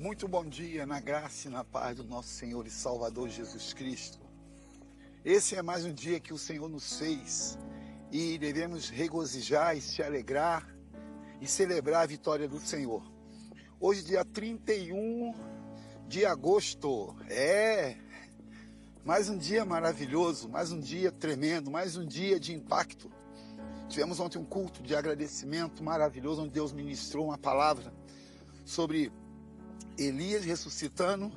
Muito bom dia na graça e na paz do nosso Senhor e Salvador Jesus Cristo. Esse é mais um dia que o Senhor nos fez e devemos regozijar e se alegrar e celebrar a vitória do Senhor. Hoje, dia 31 de agosto, é mais um dia maravilhoso, mais um dia tremendo, mais um dia de impacto. Tivemos ontem um culto de agradecimento maravilhoso, onde Deus ministrou uma palavra sobre Elias ressuscitando,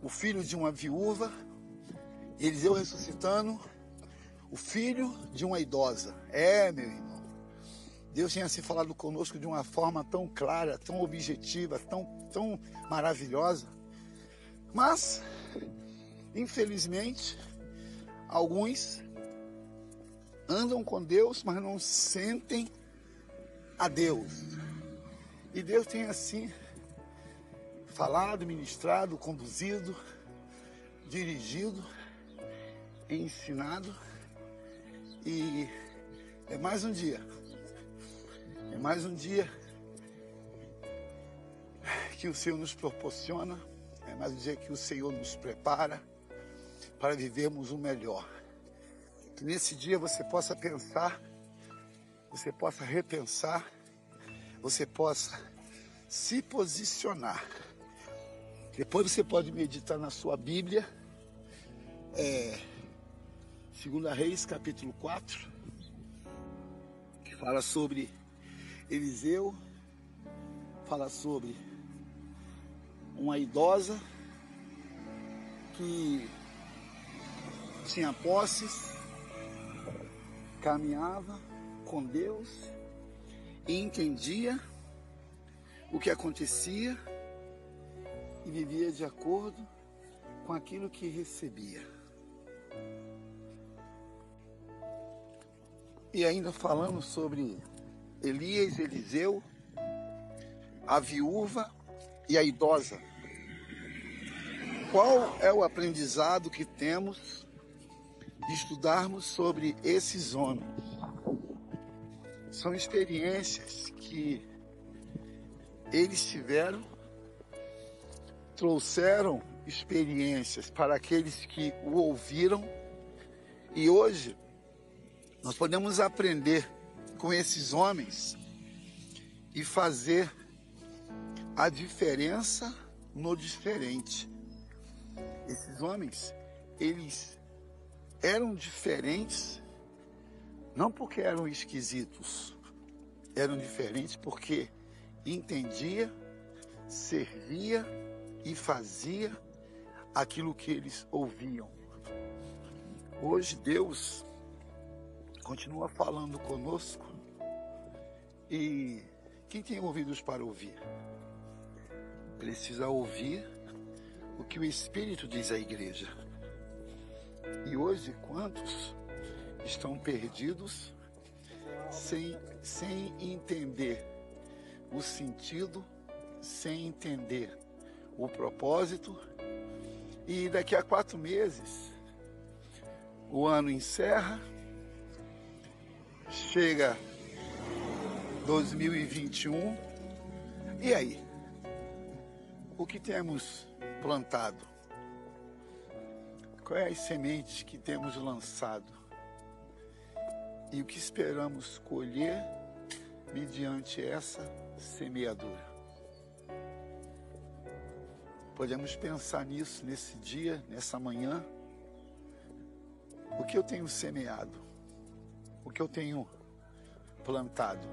o filho de uma viúva, Eliseu ressuscitando, o filho de uma idosa. É, meu irmão. Deus tinha se falado conosco de uma forma tão clara, tão objetiva, tão, tão maravilhosa. Mas, infelizmente, alguns andam com Deus, mas não sentem a Deus. E Deus tem assim falado, ministrado, conduzido, dirigido, ensinado. E é mais um dia. É mais um dia que o Senhor nos proporciona. É mais um dia que o Senhor nos prepara para vivermos o melhor. Que nesse dia você possa pensar, você possa repensar, você possa se posicionar. Depois você pode meditar na sua Bíblia. É, Segunda Reis, capítulo 4, que fala sobre Eliseu, fala sobre uma idosa que tinha posses, caminhava com Deus e entendia o que acontecia e vivia de acordo com aquilo que recebia. E ainda falando sobre Elias, Eliseu, a viúva e a idosa. Qual é o aprendizado que temos de estudarmos sobre esses homens? São experiências que eles tiveram, trouxeram experiências para aqueles que o ouviram e hoje nós podemos aprender com esses homens e fazer a diferença no diferente. Esses homens, eles eram diferentes não porque eram esquisitos, eram diferentes porque entendia, servia e fazia aquilo que eles ouviam. Hoje Deus continua falando conosco. E quem tem ouvidos para ouvir? Precisa ouvir o que o Espírito diz à igreja. E hoje, quantos estão perdidos sem, sem entender o sentido, sem entender o propósito? E daqui a quatro meses, o ano encerra Chega 2021. E aí? O que temos plantado? Quais as sementes que temos lançado? E o que esperamos colher mediante essa semeadura? Podemos pensar nisso nesse dia, nessa manhã. O que eu tenho semeado? o que eu tenho plantado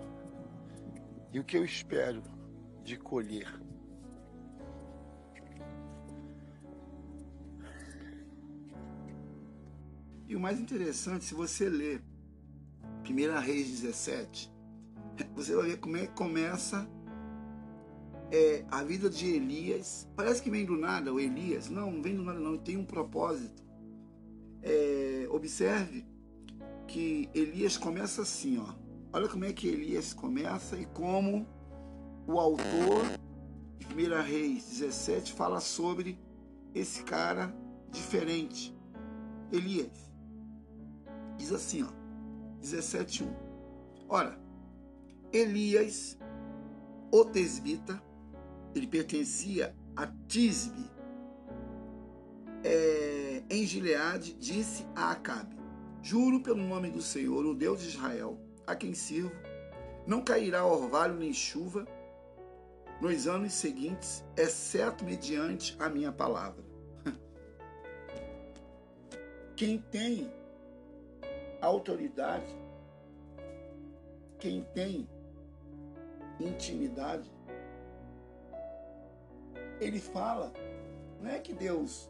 e o que eu espero de colher. E o mais interessante, se você ler 1 Reis 17, você vai ver como é que começa é, a vida de Elias. Parece que vem do nada o Elias. Não, não vem do nada não, tem um propósito. É, observe que Elias começa assim, ó. Olha como é que Elias começa e como o autor de 1 Reis 17 fala sobre esse cara diferente. Elias. Diz assim, ó. 17:1. Ora, Elias, o tesbita, ele pertencia a Tisbe, é, em Gileade, disse a Acabe: Juro pelo nome do Senhor, o Deus de Israel, a quem sirvo, não cairá orvalho nem chuva nos anos seguintes, exceto mediante a minha palavra. Quem tem autoridade, quem tem intimidade, ele fala. Não é que Deus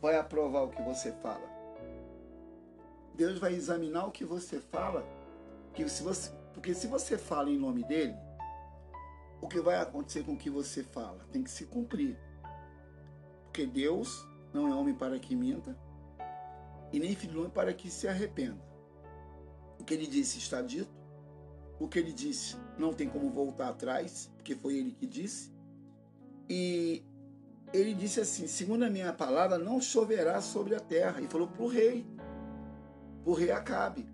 vai aprovar o que você fala. Deus vai examinar o que você fala, que se você, porque se você fala em nome dele, o que vai acontecer com o que você fala tem que se cumprir. Porque Deus não é homem para que minta, e nem filho do homem para que se arrependa. O que ele disse está dito, o que ele disse não tem como voltar atrás, porque foi ele que disse. E ele disse assim: segundo a minha palavra, não choverá sobre a terra. E falou para o rei, para o rei Acabe.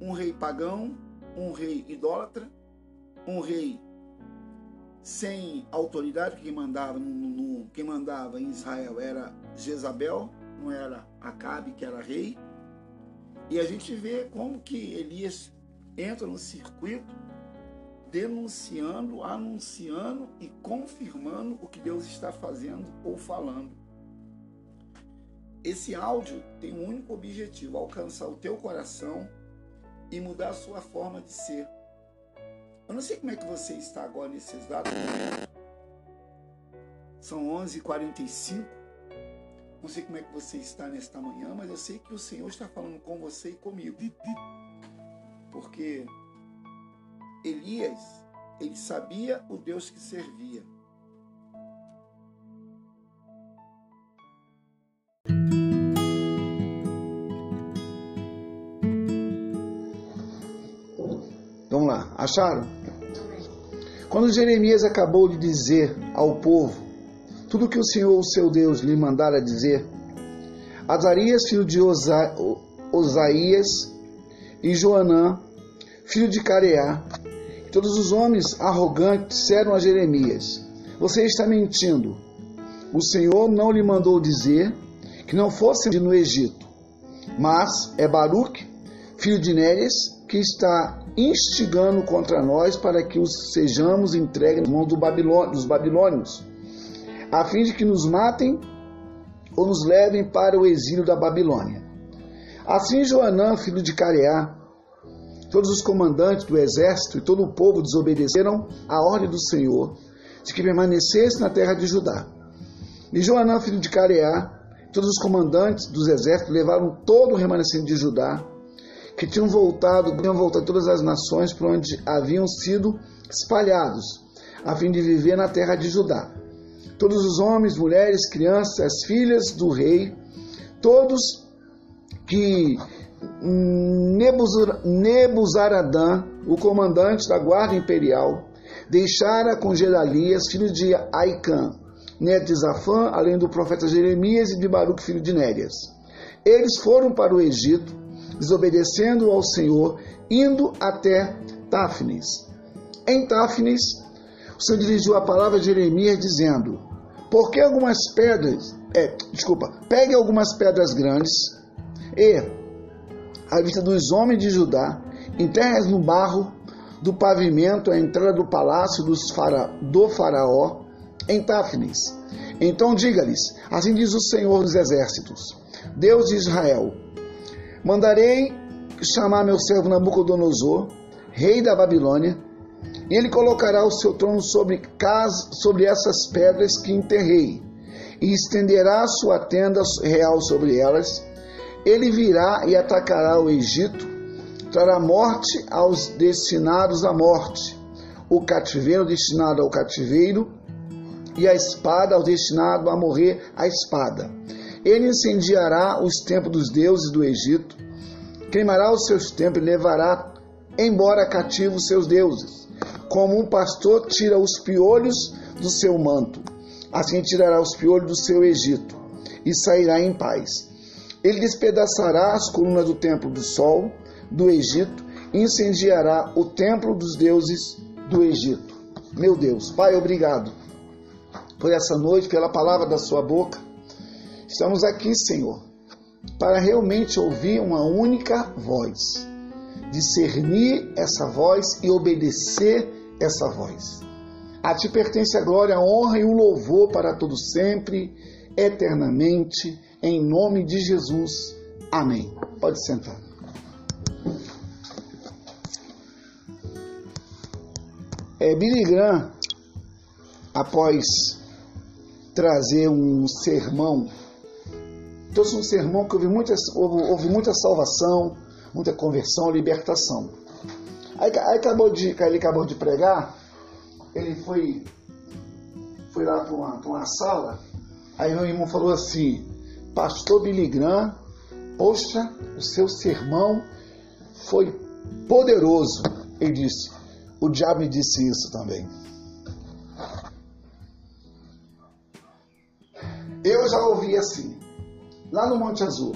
Um rei pagão, um rei idólatra, um rei sem autoridade, quem mandava, no, no, quem mandava em Israel era Jezabel, não era Acabe, que era rei. E a gente vê como que Elias entra no circuito denunciando, anunciando e confirmando o que Deus está fazendo ou falando. Esse áudio tem um único objetivo: alcançar o teu coração e mudar a sua forma de ser. Eu não sei como é que você está agora nesse exato momento. São 11h45. Não sei como é que você está nesta manhã, mas eu sei que o Senhor está falando com você e comigo. Porque Elias, ele sabia o Deus que servia. Vamos lá, acharam? Quando Jeremias acabou de dizer ao povo tudo que o Senhor, o seu Deus, lhe mandara dizer, Azarias, filho de Osa, Osaías, e Joanã, filho de Careá, Todos os homens arrogantes disseram a Jeremias: Você está mentindo. O Senhor não lhe mandou dizer que não fosse no Egito, mas é Baruque, filho de Nérias, que está instigando contra nós para que os sejamos entregues nas mãos do dos babilônios, a fim de que nos matem ou nos levem para o exílio da Babilônia. Assim Joanã, filho de Careá, Todos os comandantes do exército e todo o povo desobedeceram à ordem do Senhor de que permanecesse na terra de Judá. E Joanã, filho de Careá, todos os comandantes dos exércitos levaram todo o remanescente de Judá, que tinham voltado, tinham voltado todas as nações por onde haviam sido espalhados, a fim de viver na terra de Judá. Todos os homens, mulheres, crianças, as filhas do rei, todos que Nebuzaradã, o comandante da guarda imperial, deixara com Gedalias, filho de Aicã, neto de Zafã, além do profeta Jeremias e de Baruch, filho de Nérias. Eles foram para o Egito, desobedecendo ao Senhor, indo até Táfnis. Em Táfnis, o Senhor dirigiu a palavra a Jeremias, dizendo: Por que algumas pedras, é, desculpa, pegue algumas pedras grandes e à vista dos homens de Judá, enterras no barro do pavimento a entrada do palácio fara, do faraó em Táfnis. Então diga-lhes: Assim diz o Senhor dos Exércitos, Deus de Israel: Mandarei chamar meu servo Nabucodonosor, rei da Babilônia, e ele colocará o seu trono sobre, sobre essas pedras que enterrei, e estenderá sua tenda real sobre elas ele virá e atacará o Egito, trará morte aos destinados à morte, o cativeiro destinado ao cativeiro, e a espada ao destinado a morrer a espada. Ele incendiará os templos dos deuses do Egito, queimará os seus templos e levará embora cativos seus deuses, como um pastor tira os piolhos do seu manto. Assim tirará os piolhos do seu Egito e sairá em paz. Ele despedaçará as colunas do templo do sol do Egito e incendiará o templo dos deuses do Egito. Meu Deus, Pai, obrigado por essa noite, pela palavra da Sua boca. Estamos aqui, Senhor, para realmente ouvir uma única voz, discernir essa voz e obedecer essa voz. A Ti pertence a glória, a honra e o louvor para todo sempre, eternamente, em nome de Jesus. Amém. Pode sentar. É, Billy Graham, após trazer um sermão, trouxe um sermão que houve muita, houve, houve muita salvação, muita conversão, libertação. Aí, aí, acabou de, ele acabou de pregar, ele foi, foi lá para uma, uma sala, aí meu irmão falou assim, Pastor Billy Graham, poxa, o seu sermão foi poderoso. Ele disse, o diabo me disse isso também. Eu já ouvi assim, lá no Monte Azul.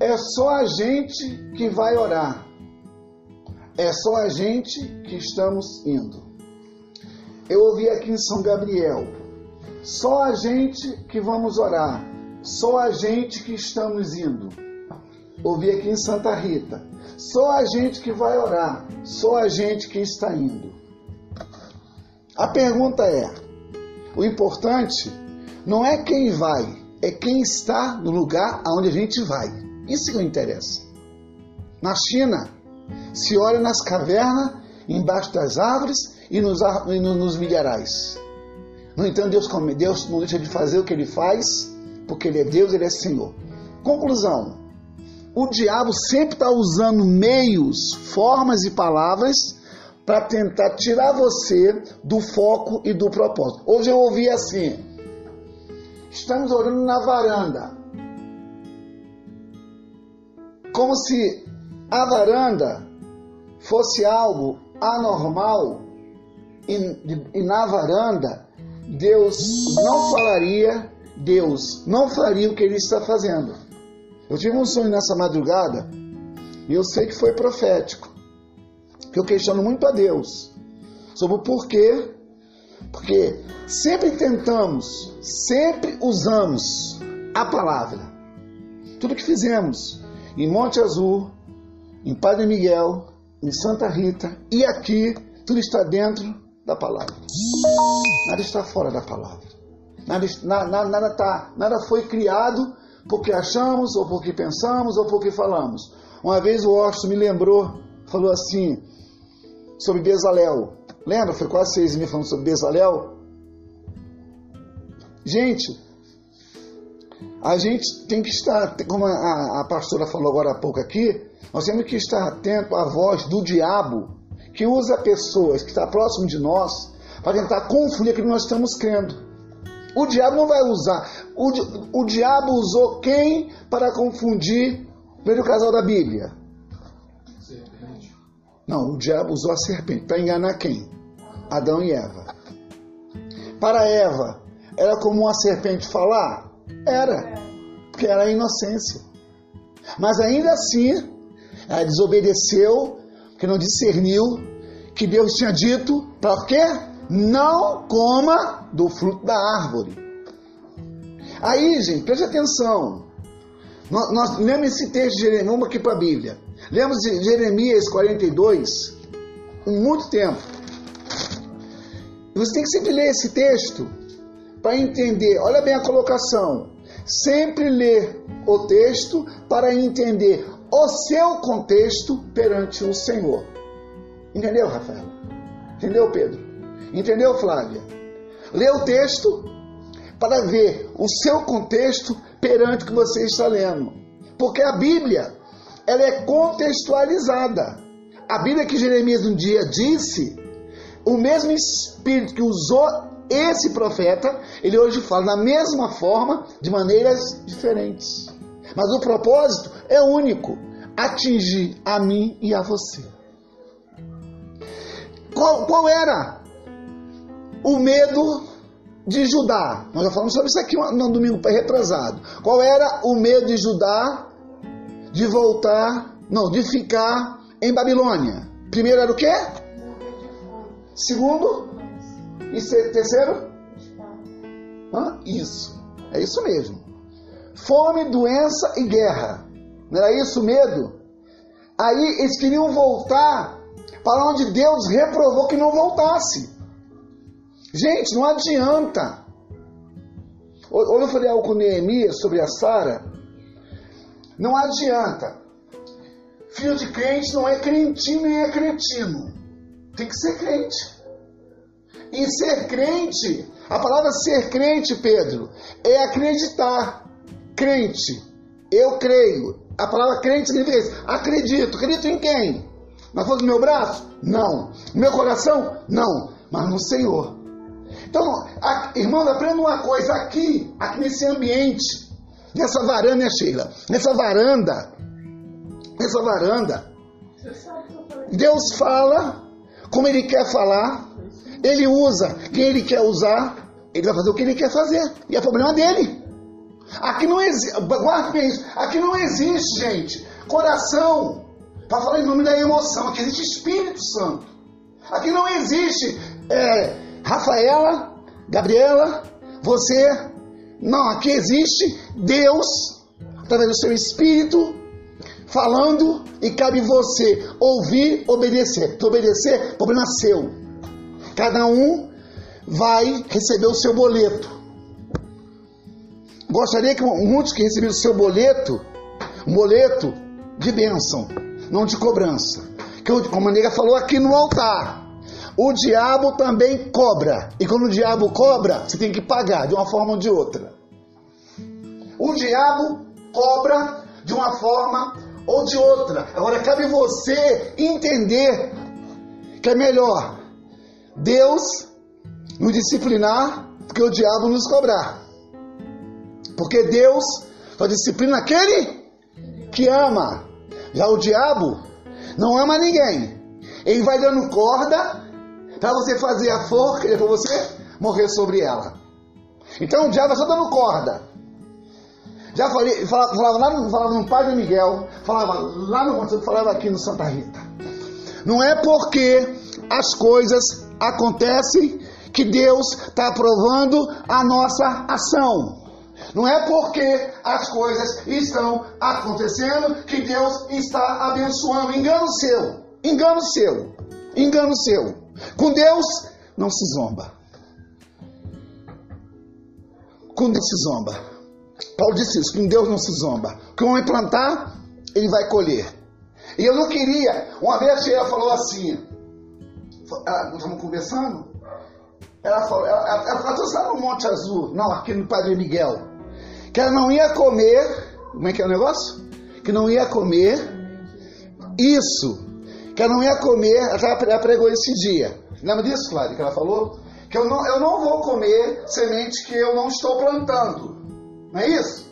É só a gente que vai orar. É só a gente que estamos indo. Eu ouvi aqui em São Gabriel. Só a gente que vamos orar. Só a gente que estamos indo. Ouvi aqui em Santa Rita. Só a gente que vai orar, só a gente que está indo. A pergunta é: o importante não é quem vai, é quem está no lugar aonde a gente vai. Isso que interessa. Na China, se olha nas cavernas, embaixo das árvores e nos, e nos milharais. No entanto, Deus, Deus não deixa de fazer o que ele faz, porque ele é Deus, ele é Senhor. Conclusão: o diabo sempre está usando meios, formas e palavras para tentar tirar você do foco e do propósito. Hoje eu ouvi assim: estamos orando na varanda. Como se a varanda fosse algo anormal e, e na varanda Deus não falaria, Deus não faria o que ele está fazendo. Eu tive um sonho nessa madrugada e eu sei que foi profético. Que eu questiono muito a Deus sobre o porquê. Porque sempre tentamos, sempre usamos a palavra. Tudo que fizemos em Monte Azul, em Padre Miguel, em Santa Rita e aqui, tudo está dentro da palavra. Nada está fora da palavra. Nada, nada, nada, tá, nada foi criado porque achamos, ou porque pensamos, ou porque falamos. Uma vez o Orso me lembrou, falou assim, sobre Bezalel. Lembra? Foi quase seis meses falando sobre Bezalel. Gente, a gente tem que estar, como a, a pastora falou agora há pouco aqui, nós temos que estar atento à voz do diabo, que usa pessoas que estão próximo de nós para tentar confundir aquilo que nós estamos crendo. O diabo não vai usar. O, o diabo usou quem para confundir o primeiro casal da Bíblia? Serpente. Não, o diabo usou a serpente para enganar quem? Adão e Eva. Para Eva, era como uma serpente falar? Era, porque era a inocência. Mas ainda assim, ela desobedeceu, que não discerniu que Deus tinha dito para quê? Não coma do fruto da árvore. Aí, gente, preste atenção. Nós, nós lemos esse texto de Jeremias, vamos aqui para a Bíblia. Lemos Jeremias 42, um muito tempo. Você tem que sempre ler esse texto para entender. Olha bem a colocação. Sempre ler o texto para entender o seu contexto perante o Senhor. Entendeu, Rafael? Entendeu, Pedro? Entendeu, Flávia? Lê o texto para ver o seu contexto perante o que você está lendo. Porque a Bíblia, ela é contextualizada. A Bíblia que Jeremias um dia disse, o mesmo espírito que usou esse profeta, ele hoje fala da mesma forma, de maneiras diferentes. Mas o propósito é único: atingir a mim e a você. Qual, qual era o medo de Judá. Nós já falamos sobre isso aqui no domingo retrasado. Qual era o medo de Judá de voltar, não, de ficar em Babilônia? Primeiro era o quê? Segundo, E terceiro? Hã? Isso. É isso mesmo. Fome, doença e guerra. Não era isso medo? Aí eles queriam voltar para onde Deus reprovou que não voltasse. Gente, não adianta. Hoje eu falei algo com Neemias sobre a Sara. Não adianta. Filho de crente não é crentinho nem é cretino. Tem que ser crente. E ser crente, a palavra ser crente, Pedro, é acreditar. Crente. Eu creio. A palavra crente significa isso. Acredito. Acredito em quem? Na força do meu braço? Não. No meu coração? Não. Mas no Senhor. Então, a, irmãos, aprenda uma coisa aqui, aqui nesse ambiente, nessa varanda, né, Sheila? Nessa varanda, nessa varanda, Deus fala como Ele quer falar, Ele usa quem Ele quer usar, Ele vai fazer o que Ele quer fazer, e é problema dele. Aqui não existe, guarde bem isso, aqui não existe, gente, coração para falar em nome da emoção, aqui existe Espírito Santo. Aqui não existe é, Rafaela, Gabriela, você. Não, aqui existe Deus, através do seu Espírito, falando e cabe você ouvir, obedecer. Tu obedecer, problema seu. Cada um vai receber o seu boleto. Gostaria que muitos que receberam o seu boleto, um boleto de bênção, não de cobrança. Que como a nega falou aqui no altar, o diabo também cobra. E quando o diabo cobra, você tem que pagar de uma forma ou de outra. O diabo cobra de uma forma ou de outra. Agora cabe você entender que é melhor Deus nos disciplinar do que o diabo nos cobrar. Porque Deus só disciplina aquele que ama. Já o diabo não ama ninguém. Ele vai dando corda para você fazer a forca e depois você morrer sobre ela. Então o diabo só dando corda. Já falei, falava, falava lá no, falava no Padre Miguel, falava lá no falava aqui no Santa Rita. Não é porque as coisas acontecem que Deus está aprovando a nossa ação. Não é porque as coisas estão acontecendo que Deus está abençoando. Engano seu, engano seu, engano seu. Com Deus não se zomba. Com Deus se zomba. Paulo disse isso, com Deus não se zomba. Que o homem plantar, ele vai colher. E eu não queria, uma vez a Sheila falou assim, ela, nós estamos conversando, ela falou, ela, ela, ela lá no Monte Azul, não, aqui no Padre Miguel, que ela não ia comer, como é que é o negócio? Que não ia comer isso, que ela não ia comer, ela pregou esse dia. Lembra disso, Cláudia, que ela falou? Que eu não, eu não vou comer semente que eu não estou plantando. Não é isso?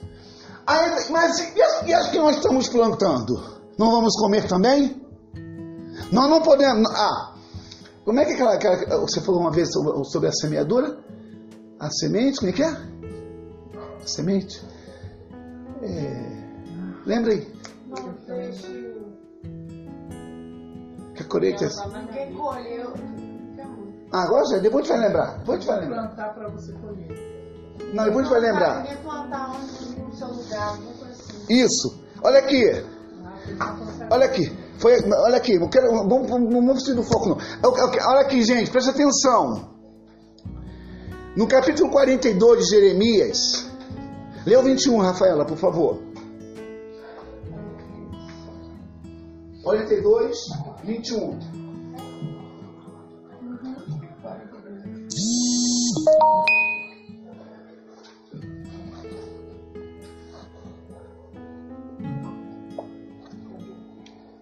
Aí, mas e as, e as que nós estamos plantando? Não vamos comer também? Nós não podemos. Ah, como é que aquela, aquela você falou uma vez sobre, sobre a semeadura? A semente, como é que é? A semente? É, lembra aí? Que a colheita. Quem colheu. Ah, agora já, depois a gente vai lembrar. Depois a gente vai lembrar. Plantar para você colher. Não, depois a gente vai lembrar. plantar onde no seu lugar, assim. Isso. Olha aqui. Olha aqui. Foi, olha aqui, eu quero, vamos, vamos, vamos do foco não. Olha aqui, gente, presta atenção. No capítulo 42 de Jeremias, lê o 21, Rafaela, por favor. 42, 21.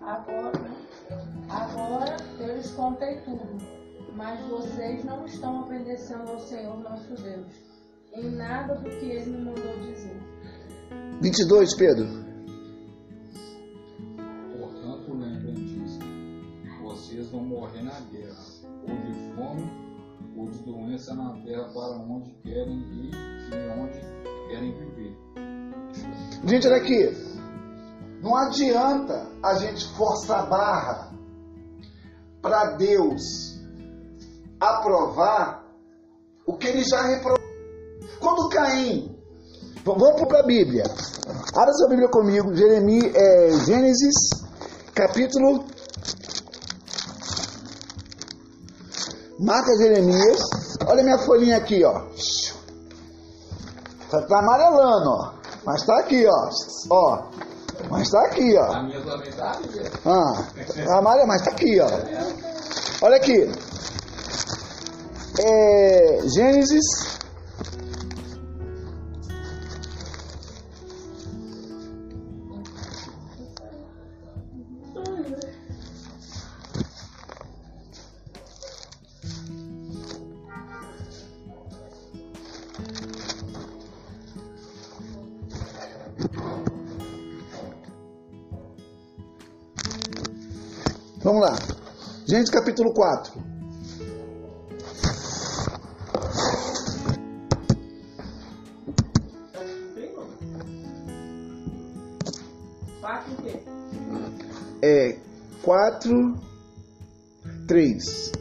Agora, agora eu lhes contei tudo, mas vocês não estão obedecendo ao Senhor nosso Deus, em nada do que Ele me mandou dizer. 22, Pedro. vão morrer na guerra, ou de fome, ou de doença na terra para onde querem ir e onde querem viver. Gente, olha aqui. Não adianta a gente forçar a barra para Deus aprovar o que ele já reprovou. Quando Caim, vamos para a Bíblia. Abra sua Bíblia comigo, Jeremias, é, Gênesis, capítulo. Marca Jeremias. Olha minha folhinha aqui, ó. Tá, tá amarelando, ó. Mas tá aqui, ó. Ó. Mas tá aqui, ó. A minha tá Ah, tá amarelo, mas tá aqui, ó. Olha aqui. É, Gênesis. Gênesis capítulo 4. Quatro o quê? É 4, 3.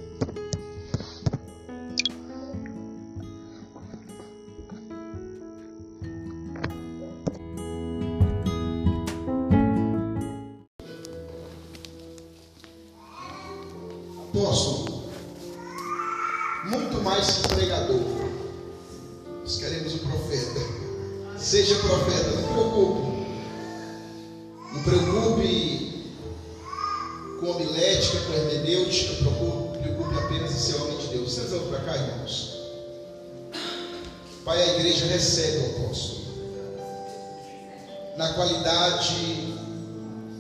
Mais que pregador, nós queremos um profeta. Seja profeta, não preocupe. Não preocupe com homilética, com hermenêutica, preocupe, apenas em ser homem de Deus. Vocês vão para cá, irmãos. Pai, a igreja recebe o apóstolo na qualidade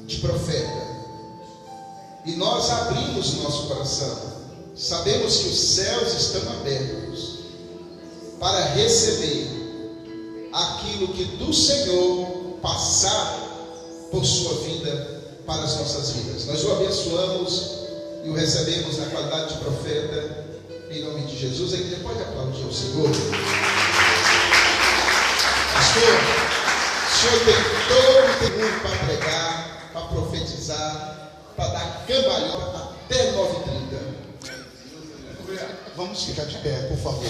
de profeta. E nós abrimos nosso coração. Sabemos que os céus estão abertos para receber aquilo que do Senhor passar por sua vida para as nossas vidas. Nós o abençoamos e o recebemos na qualidade de profeta, em nome de Jesus. A igreja pode aplaudir o Senhor. Pastor, o senhor tem todo o tempo para pregar, para profetizar, para dar cambalhota até 9h30. Vamos ficar de pé, por favor.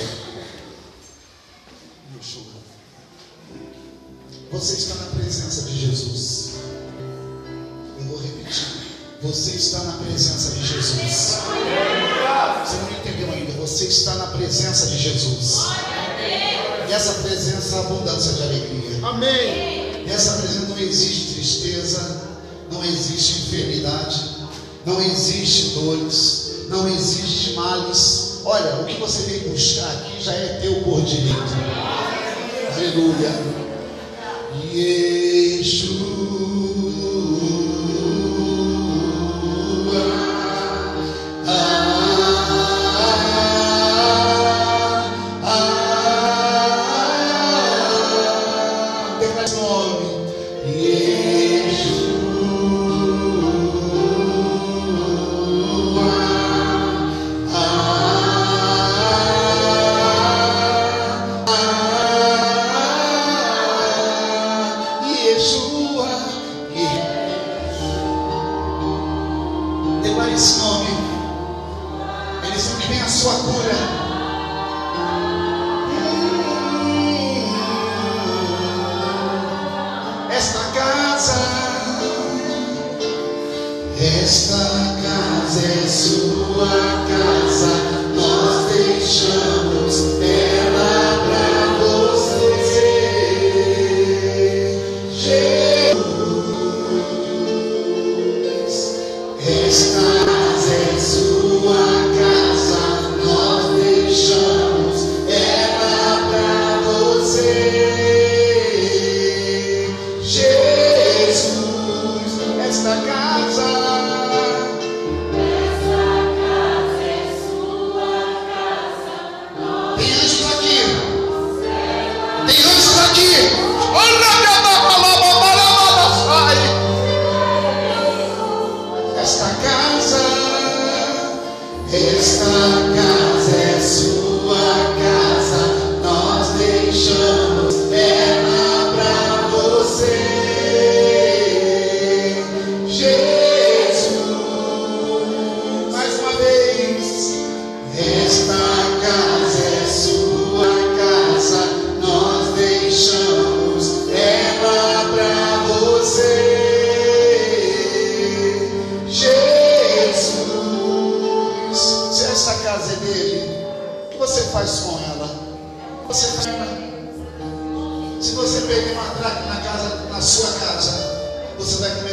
Você está na presença de Jesus. Eu vou repetir. Você está na presença de Jesus. Você não entendeu ainda. Você está na presença de Jesus. E essa presença é abundância de alegria. Amém. Nessa presença não existe tristeza, não existe enfermidade, não existe dores, não existe males. Olha, o que você veio buscar aqui já é teu por direito. Aleluia. Yeshua.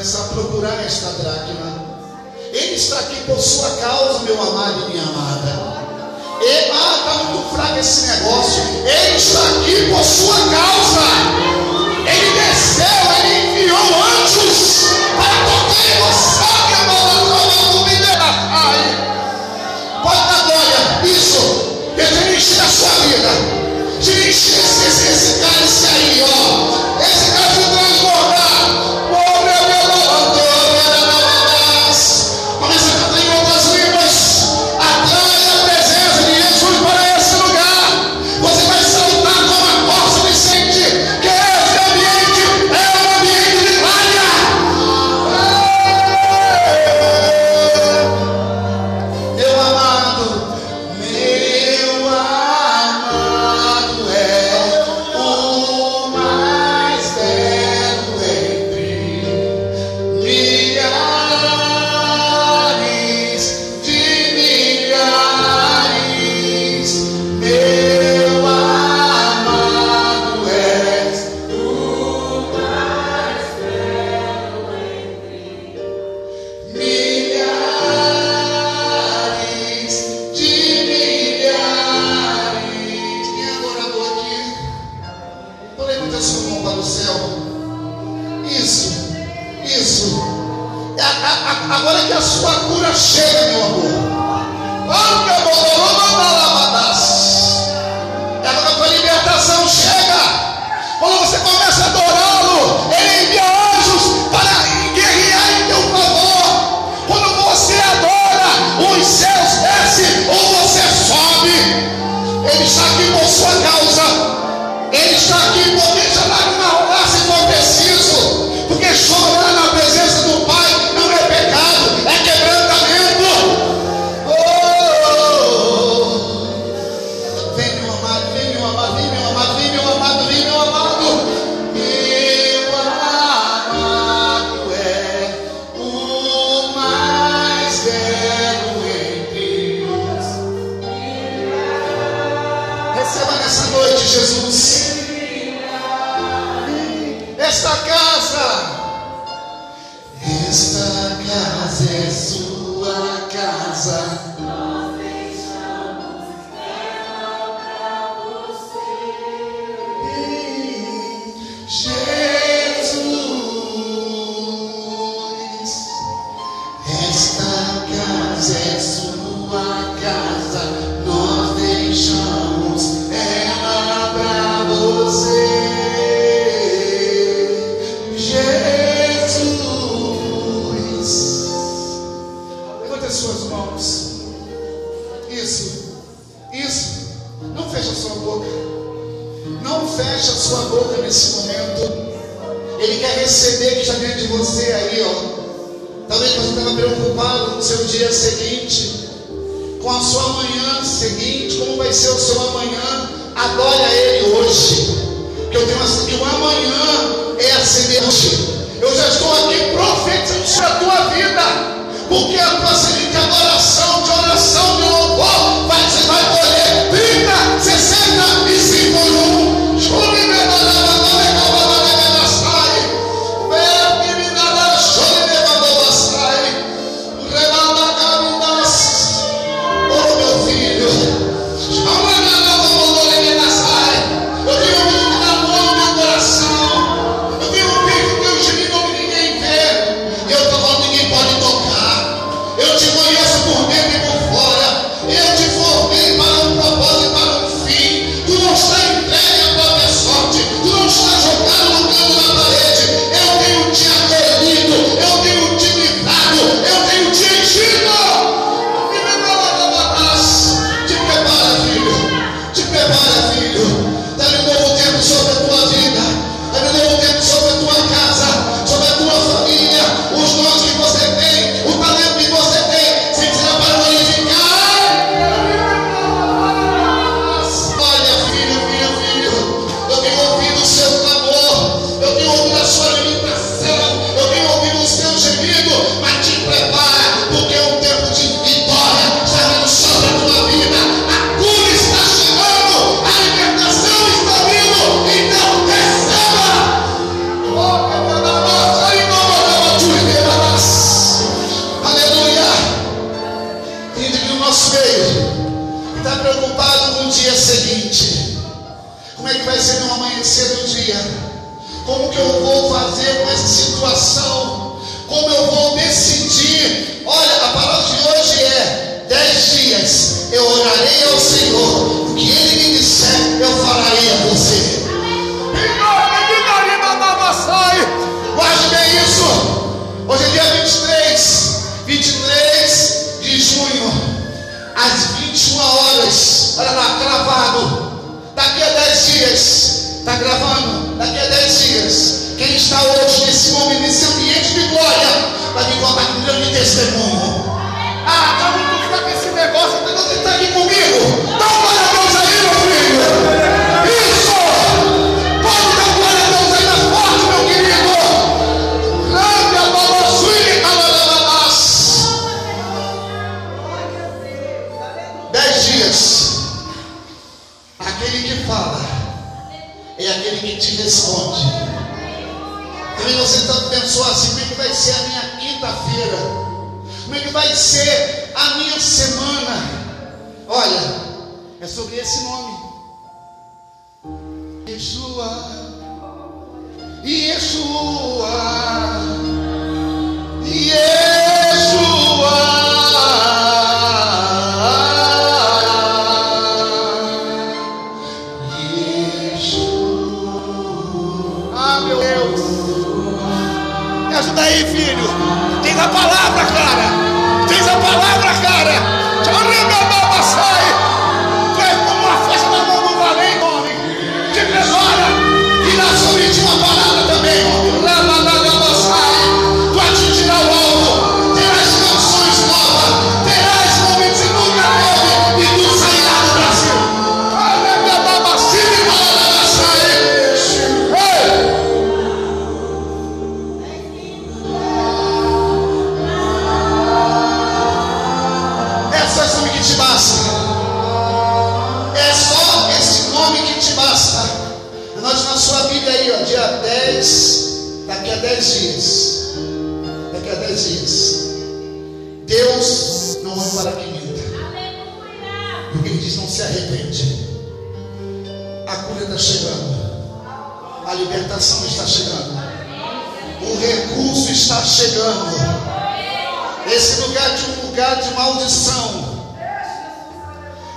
Começar a procurar esta dracma. Ele está aqui por sua causa, meu amado e minha amada. Ah, está muito fraco esse negócio. Ele está aqui por sua causa. Ele desceu, ele enviou anjos para tocar em você, Pode dar glória. Isso. Ele tem encher a sua vida. Encher esse, esse, esse cálice aí, ó.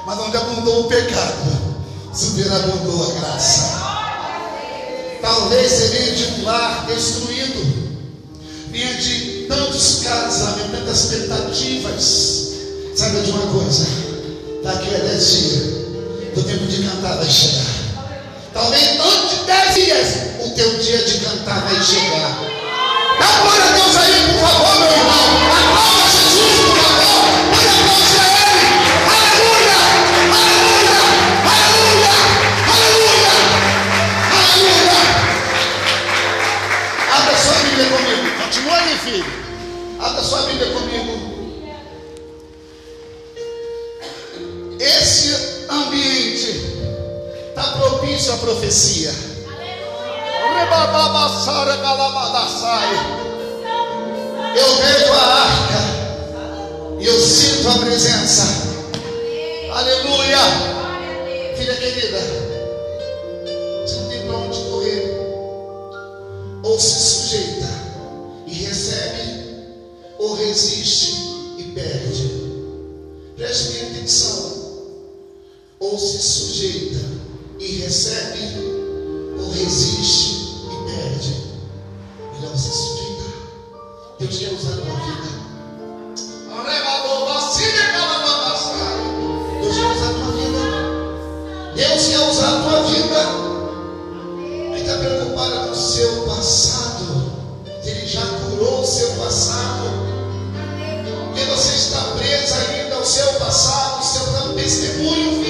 Mas onde abundou o pecado, superabundou a graça. Talvez seria de um lar destruído, vinha de tantos casamentos, tantas tentativas. Sabe de uma coisa? Daqui a dez dias, o tempo de cantar vai chegar. Talvez antes de dez dias, o teu dia de cantar vai chegar. Dá glória a Deus aí. isso a profecia. Eu vejo a arca e eu sinto a presença. Aleluia. Filha querida, você não tem para onde correr. Ou se sujeita e recebe, ou resiste e perde. Preste bem atenção. Ou se sujeita e recebe, ou resiste e perde. Melhor é você se feitar. Deus quer usar a tua vida. Deus quer usar a tua vida. Deus quer usar a tua vida. Ele está preocupado com o seu passado. Ele já curou o seu passado. Porque você está preso ainda ao seu passado, ao seu testemunho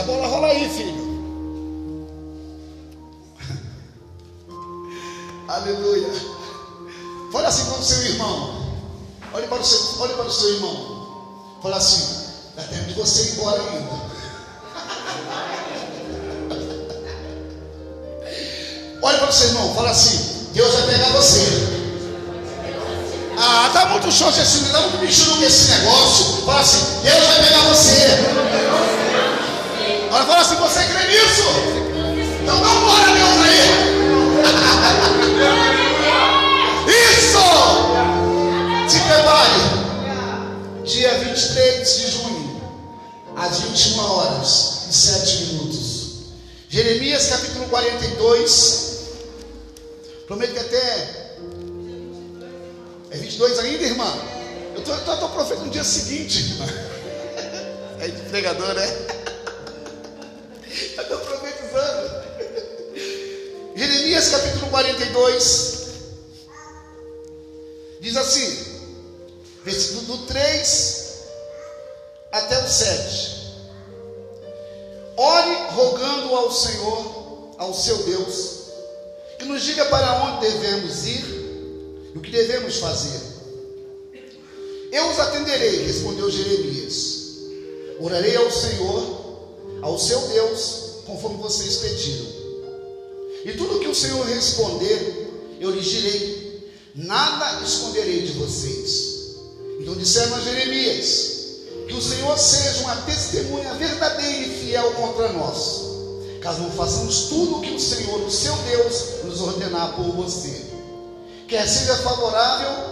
Diz a bola rola aí, filho. Aleluia. Fala assim para o seu irmão. Olhe para o seu, olhe para o seu irmão. Fala assim, dá tempo de você ir embora ainda. Olha para o seu irmão, fala assim, Deus vai pegar você. Ah, tá muito xoxo assim, tá muito bicho nesse negócio. Fala assim, Deus vai pegar você. Agora fala assim, você crê nisso? Então dá glória a Deus aí. Isso! Se prepare. Dia 23 de junho, às 21 horas e 7 minutos. Jeremias capítulo 42. Prometo que até. É 22 ainda, irmã? Eu estou profeta no dia seguinte. É de pregador, né? Eu estou profetizando. Jeremias capítulo 42. Diz assim versículo do 3 até o 7. Ore rogando ao Senhor, ao seu Deus, que nos diga para onde devemos ir e o que devemos fazer. Eu os atenderei, respondeu Jeremias. Orarei ao Senhor, ao seu Deus, conforme vocês pediram. E tudo que o Senhor responder, eu lhes direi: nada esconderei de vocês. Então disseram a Jeremias: Que o Senhor seja uma testemunha verdadeira e fiel contra nós, caso não façamos tudo o que o Senhor, o seu Deus, nos ordenar por você. Quer seja favorável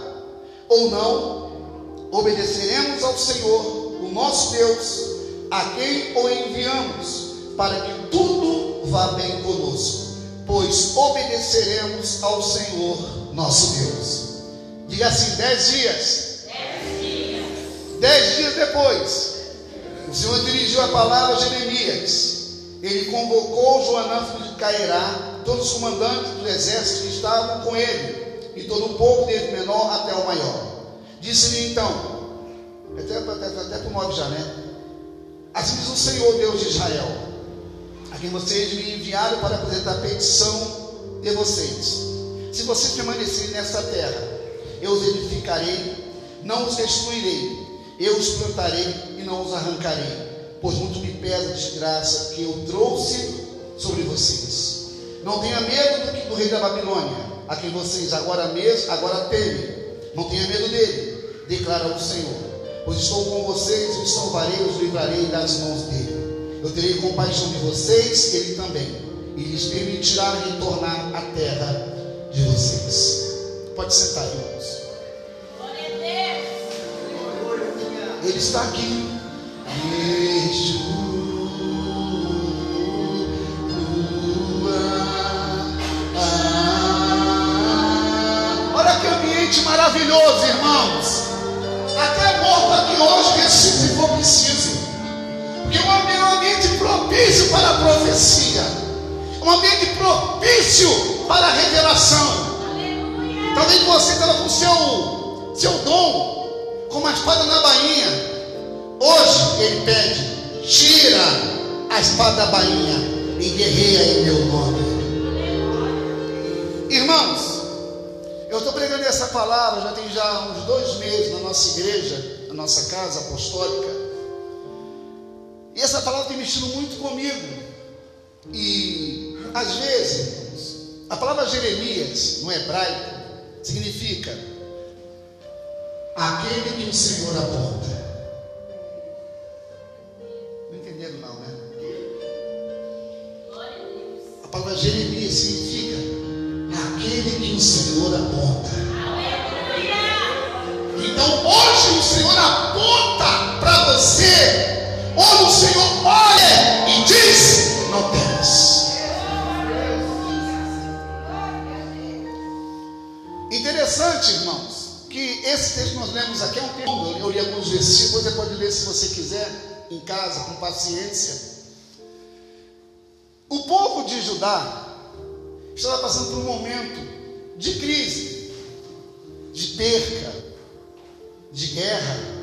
ou não, obedeceremos ao Senhor, o nosso Deus, a quem o enviamos, para que tudo vá bem conosco, pois obedeceremos ao Senhor, nosso Deus. Diga assim: dez dias. Dez dias depois, o Senhor dirigiu a palavra a Jeremias. Ele convocou Joanã, de Cairá, todos os comandantes do exército que estavam com ele, e todo o povo, desde o menor até o maior. Disse-lhe então, até, até, até para o nove já, né? Assim diz o Senhor, Deus de Israel, a quem vocês me enviaram para apresentar a petição de vocês. Se vocês permanecerem nesta terra, eu os edificarei, não os destruirei, eu os plantarei e não os arrancarei, pois muito me pesa a desgraça que eu trouxe sobre vocês. Não tenha medo do, do rei da Babilônia, a quem vocês agora mesmo agora temem. Não tenha medo dele, declara o Senhor pois estou com vocês e salvarei, os livrarei das mãos dele. Eu terei compaixão de vocês, ele também, e lhes permitirá retornar à terra de vocês. Pode sentar, irmãos. Ele está aqui. Yeshua. Olha que ambiente maravilhoso, irmãos. Hoje ressuscita se for preciso. Porque é um ambiente propício para a profecia. Um ambiente propício para a revelação. Talvez você estava com o seu, seu dom, com uma espada na bainha. Hoje ele pede: tira a espada da bainha e guerreia em meu nome. Irmãos, eu estou pregando essa palavra já tem já uns dois meses na nossa igreja, na nossa casa apostólica. E essa palavra tem mexido muito comigo. E às vezes, a palavra Jeremias no hebraico significa aquele que o Senhor aponta. Não entenderam não, né? A palavra Jeremias significa aquele que o Senhor aponta. Aponta para você, onde o Senhor olha e diz: não temas. Interessante, irmãos, que esse texto que nós lemos aqui é um texto, eu li alguns versículos, você pode ler se você quiser, em casa, com paciência. O povo de Judá estava passando por um momento de crise, de perca, de guerra.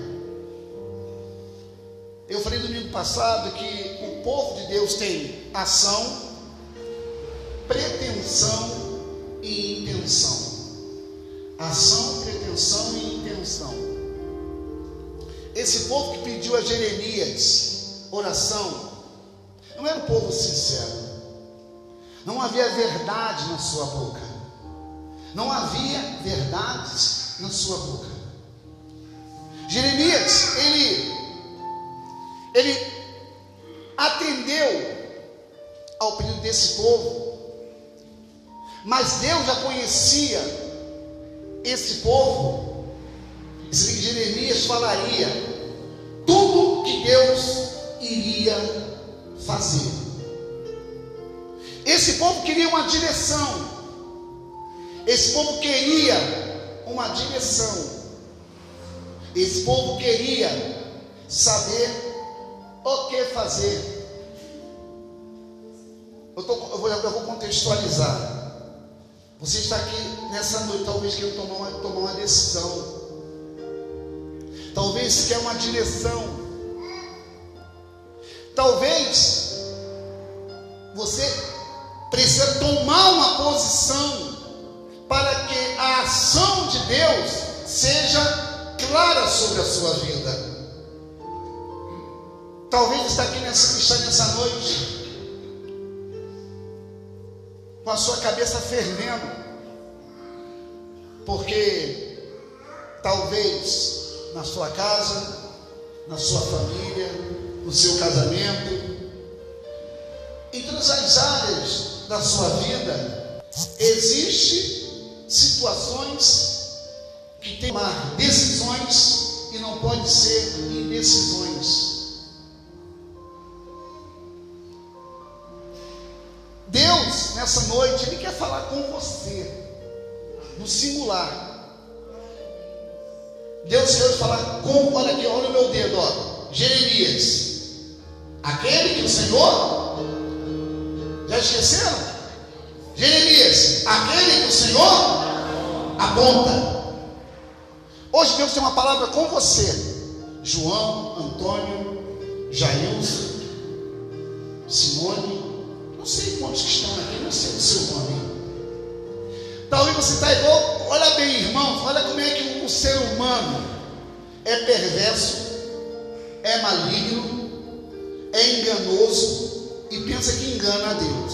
Eu falei domingo passado que o povo de Deus tem ação, pretensão e intenção. Ação, pretensão e intenção. Esse povo que pediu a Jeremias oração, não era um povo sincero. Não havia verdade na sua boca. Não havia verdades na sua boca. Jeremias, ele, ele atendeu ao pedido desse povo, mas Deus já conhecia esse povo, esse Jeremias falaria tudo que Deus iria fazer. Esse povo queria uma direção. Esse povo queria uma direção. Esse povo queria saber o que fazer. Eu, tô, eu, vou, eu vou contextualizar. Você está aqui nessa noite, talvez queira tomar uma, tomar uma decisão. Talvez quer uma direção. Talvez você precisa tomar uma posição para que a ação de Deus seja clara sobre a sua vida. Talvez está aqui nessa, está nessa noite com a sua cabeça fervendo, porque talvez na sua casa, na sua família, no seu casamento, em todas as áreas da sua vida, existe situações que tem que tomar decisões e não pode ser indecisões. Nessa noite, Ele quer falar com você, no singular. Deus quer falar com, olha aqui, olha o meu dedo, ó, Jeremias, aquele que o Senhor, já esqueceram? Jeremias, aquele que o Senhor aponta. Hoje Deus tem uma palavra com você, João, Antônio, Jailson, Simone, não sei quantos que estão aqui, não sei o seu nome. Talvez você está igual. Olha bem, irmãos, olha como é que o ser humano é perverso, é maligno, é enganoso e pensa que engana a Deus.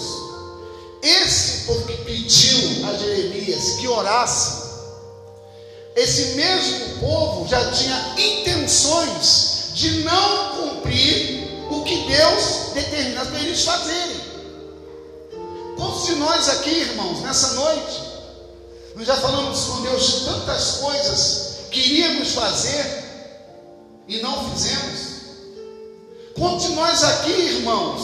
Esse povo que pediu a Jeremias que orasse, esse mesmo povo já tinha intenções de não cumprir o que Deus determina para eles fazerem. Quantos de nós aqui, irmãos, nessa noite, nós já falamos com Deus de tantas coisas que iríamos fazer e não fizemos? Quantos de nós aqui, irmãos?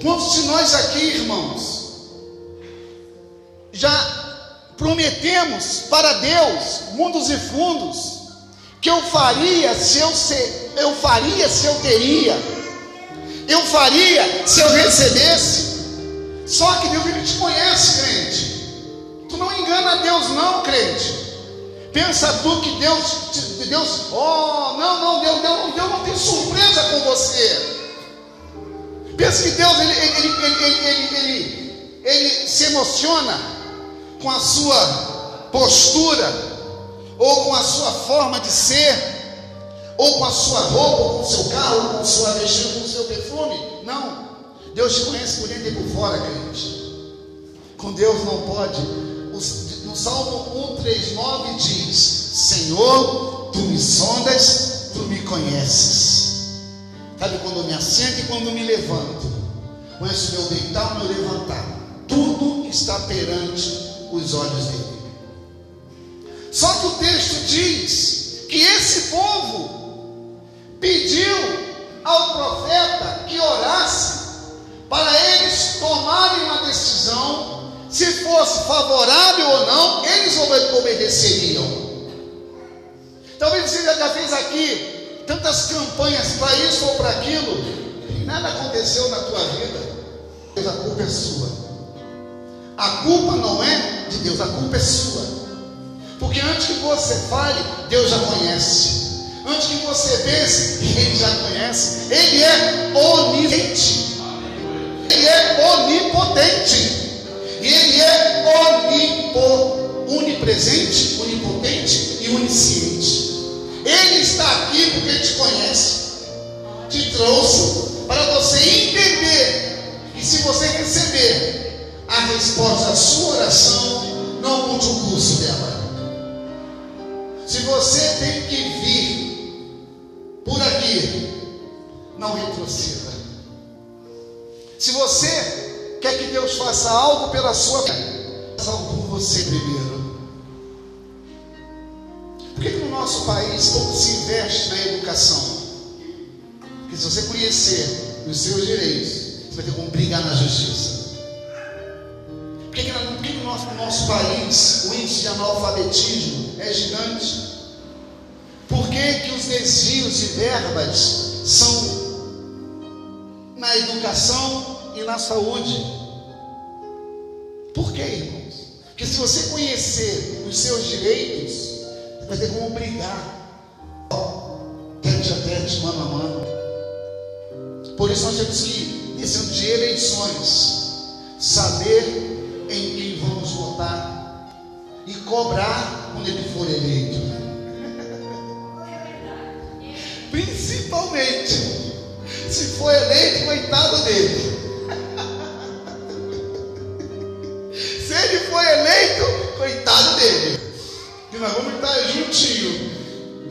Quantos de nós aqui, irmãos, já prometemos para Deus, mundos e fundos, que eu faria se eu, se, eu faria se eu teria, eu faria se eu recebesse. Só que Deus ele te conhece, crente. Tu não engana Deus, não, crente. Pensa tu que Deus, Deus, oh, não, não, Deus, Deus, Deus não tem surpresa com você. Pensa que Deus ele, ele, ele, ele, ele, se emociona com a sua postura, ou com a sua forma de ser, ou com a sua roupa, ou com o seu carro, com a sua vestimenta, com o seu perfume. Não. Deus te conhece por dentro e por fora, crente. Com Deus não pode. No Salmo 139 diz: Senhor, tu me sondas, tu me conheces. Sabe quando me assento e quando me levanto? Conheço meu deitar, meu levantar. Tudo está perante os olhos dele. Só que o texto diz que esse povo pediu ao profeta que orasse para eles tomarem uma decisão, se fosse favorável ou não, eles obedeceriam. Talvez você já fez aqui tantas campanhas para isso ou para aquilo, e nada aconteceu na tua vida. A culpa é sua. A culpa não é de Deus, a culpa é sua. Porque antes que você fale, Deus já conhece. Antes que você pense, Ele já conhece. Ele é onisciente. Ele é onipotente. E Ele é onipo, onipresente, onipotente e onisciente. Ele está aqui porque te conhece. Te trouxe para você entender. E se você receber a resposta à sua oração, não mude o curso dela. Se você tem que vir por aqui, não retroceda. Se você quer que Deus faça algo pela sua vida, faça algo por você primeiro. Por que, que no nosso país pouco se investe na educação? Porque se você conhecer os seus direitos, você vai ter como brigar na justiça. Por que, que no, nosso, no nosso país o índice de analfabetismo é gigante? Que, que os desvios de verbas são na educação e na saúde? Por quê, irmãos? Porque se você conhecer os seus direitos, você vai ter como brigar. Tete a tete, mano a mano. Por isso nós temos que, nesse ano de eleições, saber em quem vamos votar e cobrar quando ele for eleito. Principalmente se for eleito, coitado dele. se ele for eleito, coitado dele. E nós vamos estar juntinho.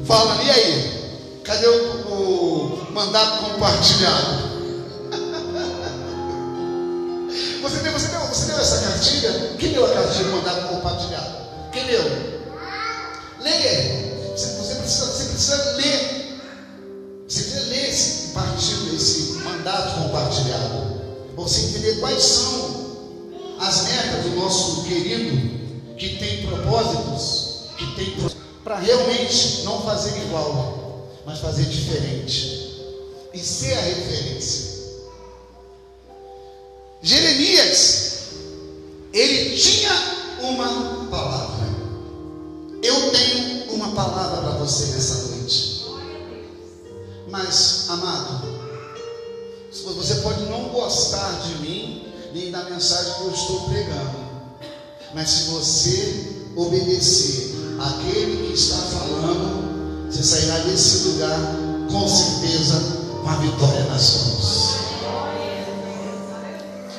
Fala, e aí? Cadê o, o mandato compartilhado? Você deu, você deu, você deu essa cartilha? Quem deu a cartilha de mandato compartilhado? Quem deu? Leia. Você entender quais são as metas do nosso querido que tem propósitos, que tem para realmente não fazer igual, mas fazer diferente e ser a referência. Jeremias, ele tinha uma palavra. Eu tenho uma palavra para você nessa noite. Mas, amado, você pode não gostar de mim, nem da mensagem que eu estou pregando. Mas se você obedecer àquele que está falando, você sairá desse lugar com certeza com a vitória nas mãos.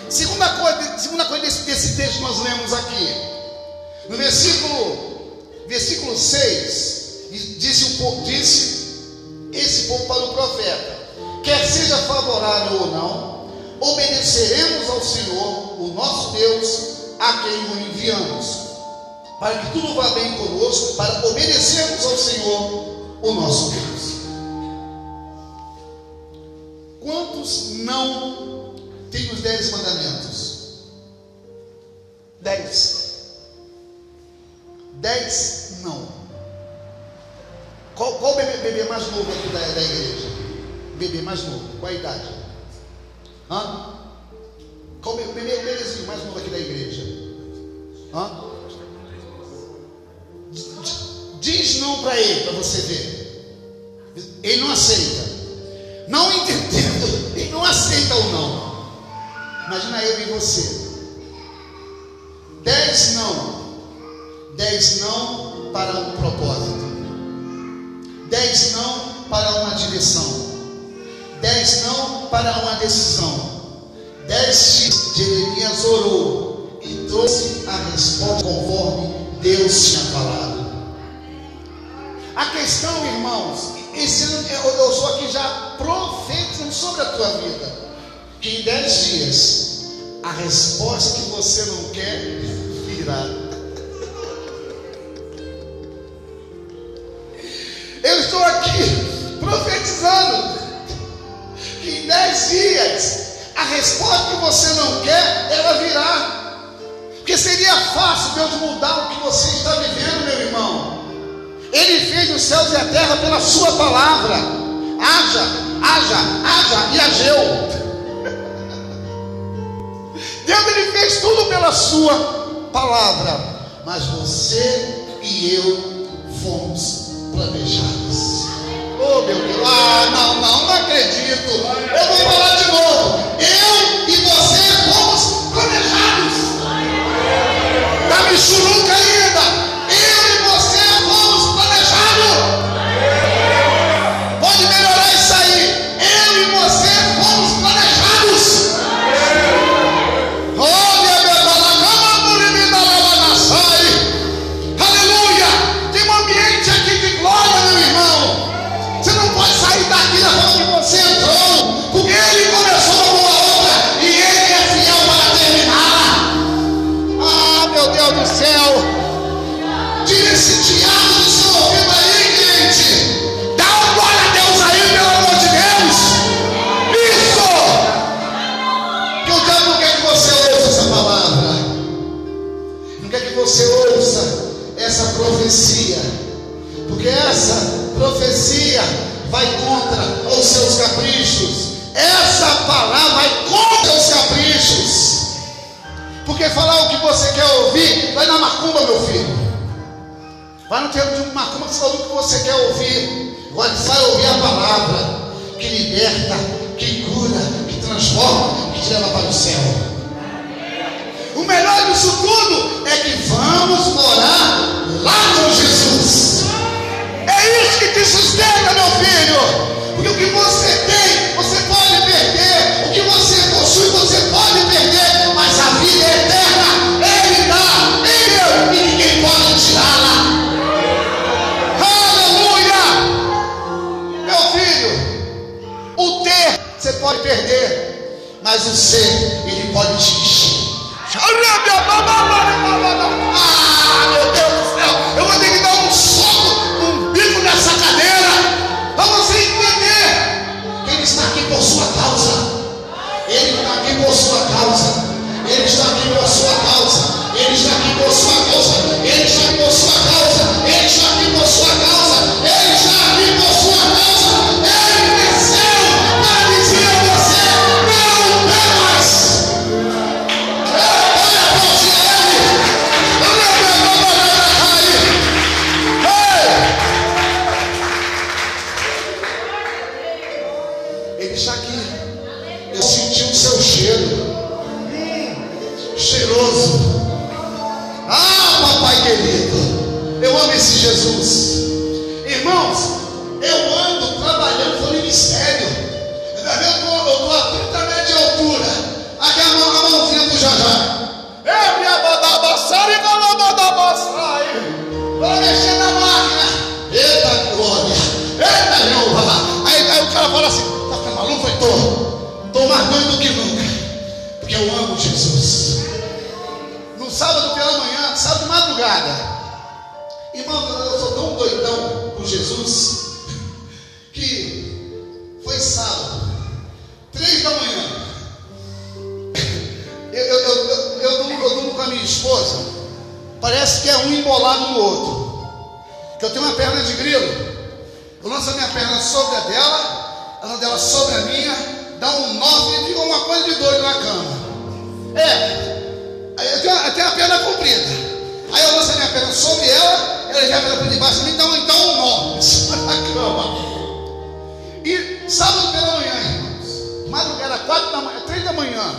Segunda coisa, segunda coisa desse, desse texto que nós lemos aqui. No versículo, versículo 6, disse, disse esse povo para o profeta: quer seja favorável ou não, obedeceremos ao Senhor, o nosso Deus, a quem o enviamos, para que tudo vá bem conosco, para obedecermos ao Senhor, o nosso Deus. Quantos não tem os dez mandamentos. Dez. Dez não. Qual, qual bebê, bebê mais novo aqui da, da igreja? Bebê mais novo. Qual a idade? Hã? Qual o bebê, mais novo aqui da igreja? Hã? Diz não para ele, para você ver. Ele não aceita. Não entendendo, ele não aceita ou não. Imagina eu e você. Dez não. Dez não para um propósito. Não para uma decisão. Dez Jeremias orou e trouxe a resposta conforme Deus tinha falado. A questão, irmãos, esse ano eu estou aqui já profetizando sobre a tua vida. Que em dez dias a resposta que você não quer virá. Deus mudar o que você está vivendo, meu irmão. Ele fez os céus e a terra pela sua palavra. Haja, haja, haja e ageu. Deus ele fez tudo pela sua palavra. Mas você e eu fomos planejados. Oh meu Deus, ah, não, não, não acredito. Eu vou falar de novo. Eu Ele está aqui. Eu senti o seu cheiro. Cheiroso. Ah, papai querido. Eu amo esse Jesus. Irmãos, eu ando trabalhando no ministério. Eu estou a 30 metros de altura. Aqui a, mão, a mãozinha do Jajá. É minha badabassara e balabadabassai. Vou mexer tô. Tô mais doido que nunca. Porque eu amo Jesus. No sábado pela manhã, sábado de madrugada. Irmão, eu sou tão doidão com Jesus que foi sábado, três da manhã. Eu, eu, eu, eu, eu, durmo, eu durmo com a minha esposa Parece que é um embolado no outro. Que eu tenho uma perna de grilo. Eu lanço a minha perna sobre a dela, a dela sobre a minha, dá um nó e fica uma coisa de doido na cama. É, eu tenho, eu tenho a perna comprida. Aí eu lanço a minha perna sobre ela, ela já vai para debaixo de mim, então, então um nó da cama. E sábado pela manhã, irmãos, madrugada, quatro da manhã, três da manhã,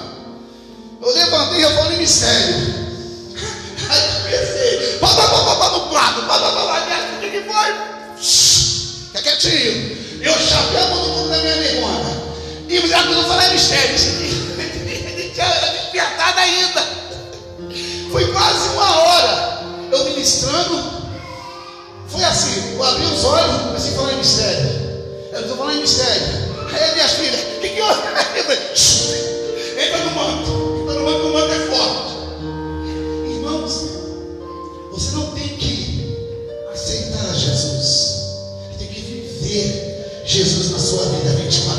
eu levantei e eu falei mistério. Aí comecei, pá, pá, pá, pá, pá, no quadro, pá, pá, pá, pá, o que foi? Fica quietinho. Eu chapei a mão no mundo da minha negona. E já quando falei mistério, tinha despertado ainda. Foi quase uma hora eu ministrando. Foi assim, eu abri os olhos e comecei a falar mistério. Eu estou falando mistério. Aí minhas filhas, o que que eu. Entra no manto, Jesus na sua vida 24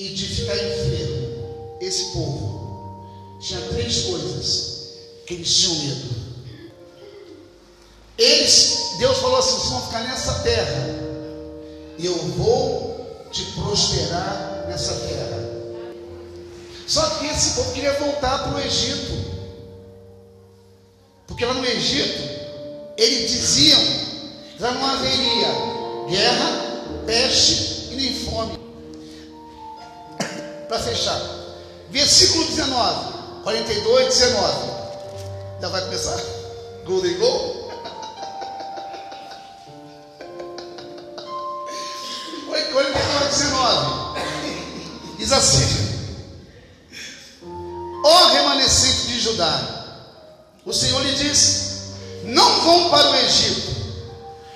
e de ficar enfermo. Esse povo tinha três coisas que eles tinham medo. Eles, Deus falou assim: vocês vão ficar nessa terra, e eu vou te prosperar nessa terra. Só que esse povo queria voltar para o Egito, porque lá no Egito, eles diziam lá não haveria guerra, peste e nem fome. Para fechar, versículo 19, 42, 19. Já vai começar? Golden Goal? 19 diz assim: Ó remanescente de Judá, o Senhor lhe disse: Não vão para o Egito,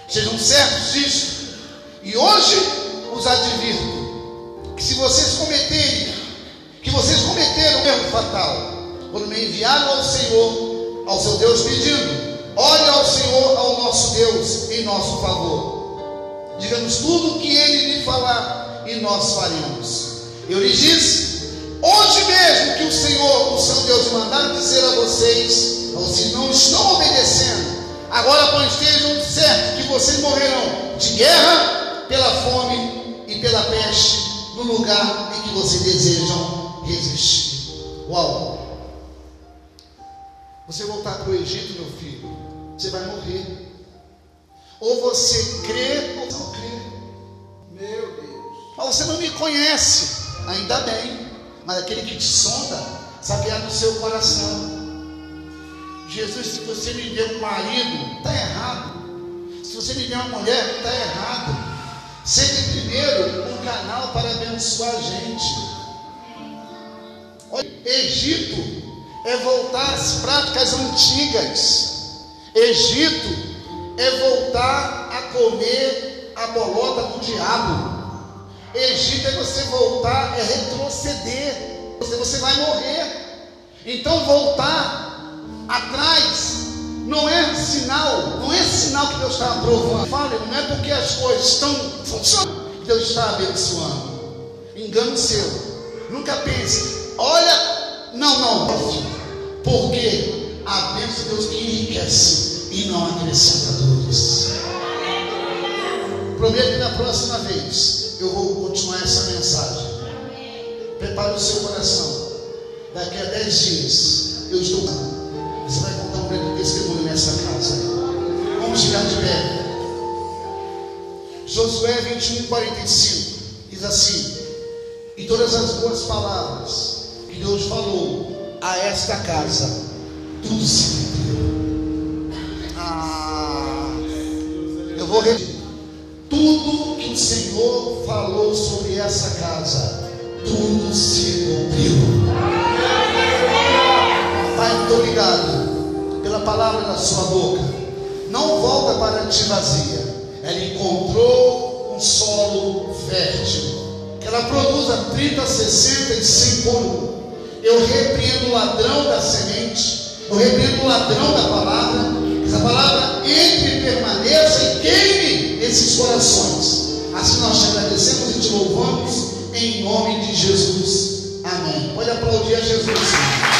sejam certos disso, e hoje os advirto: que se vocês cometerem, que vocês cometeram um erro fatal, quando me enviaram ao Senhor, ao seu Deus, pedindo: Ore ao Senhor, ao nosso Deus, em nosso favor. Diga-nos tudo o que ele lhe falar e nós faremos. Eu lhe disse: hoje mesmo que o Senhor, o seu Deus, mandar dizer a vocês, vocês não estão obedecendo. Agora, estejam certos que vocês morrerão de guerra, pela fome e pela peste, no lugar em que vocês desejam resistir. Uau! Você voltar para o Egito, meu filho, você vai morrer. Ou você crê ou não crê. Meu Deus. Mas você não me conhece, ainda bem. Mas aquele que te sonda, sabe no seu coração. Jesus, se você me der um marido, está errado. Se você me der uma mulher, está errado. Sempre abençoar a gente. Olha, Egito é voltar às práticas antigas. Egito é voltar a comer a bolota do diabo. Egito é você voltar, é retroceder. Você, vai morrer. Então voltar atrás não é sinal, não é sinal que Deus está aprovando. Fale, não é porque as coisas estão funcionando que Deus está abençoando. Engano seu. Nunca pense, olha, não, não, porque a bênção de Deus que enriquece e não acrescenta dores. Prometo que na próxima vez eu vou continuar essa mensagem. Prepare o seu coração. Daqui a dez dias eu estou. Você vai contar um grande testemunho nessa casa. Vamos ficar de pé. Josué 21, 45 diz assim: E todas as boas palavras que Deus falou a esta casa, tudo se cumpriu. Ah, eu vou repetir. Tudo que o Senhor falou sobre essa casa, tudo se cumpriu. Pai, muito obrigado pela palavra da sua boca. Não volta para ti vazia. Ela encontrou um solo fértil. Ela produza 30, 60 e 100 por. Eu repreendo o ladrão da semente. Eu repreendo o ladrão da palavra. Essa palavra entre, permaneça e queime esses corações. Assim nós te agradecemos e te louvamos em nome de Jesus. Amém. Pode aplaudir a Jesus.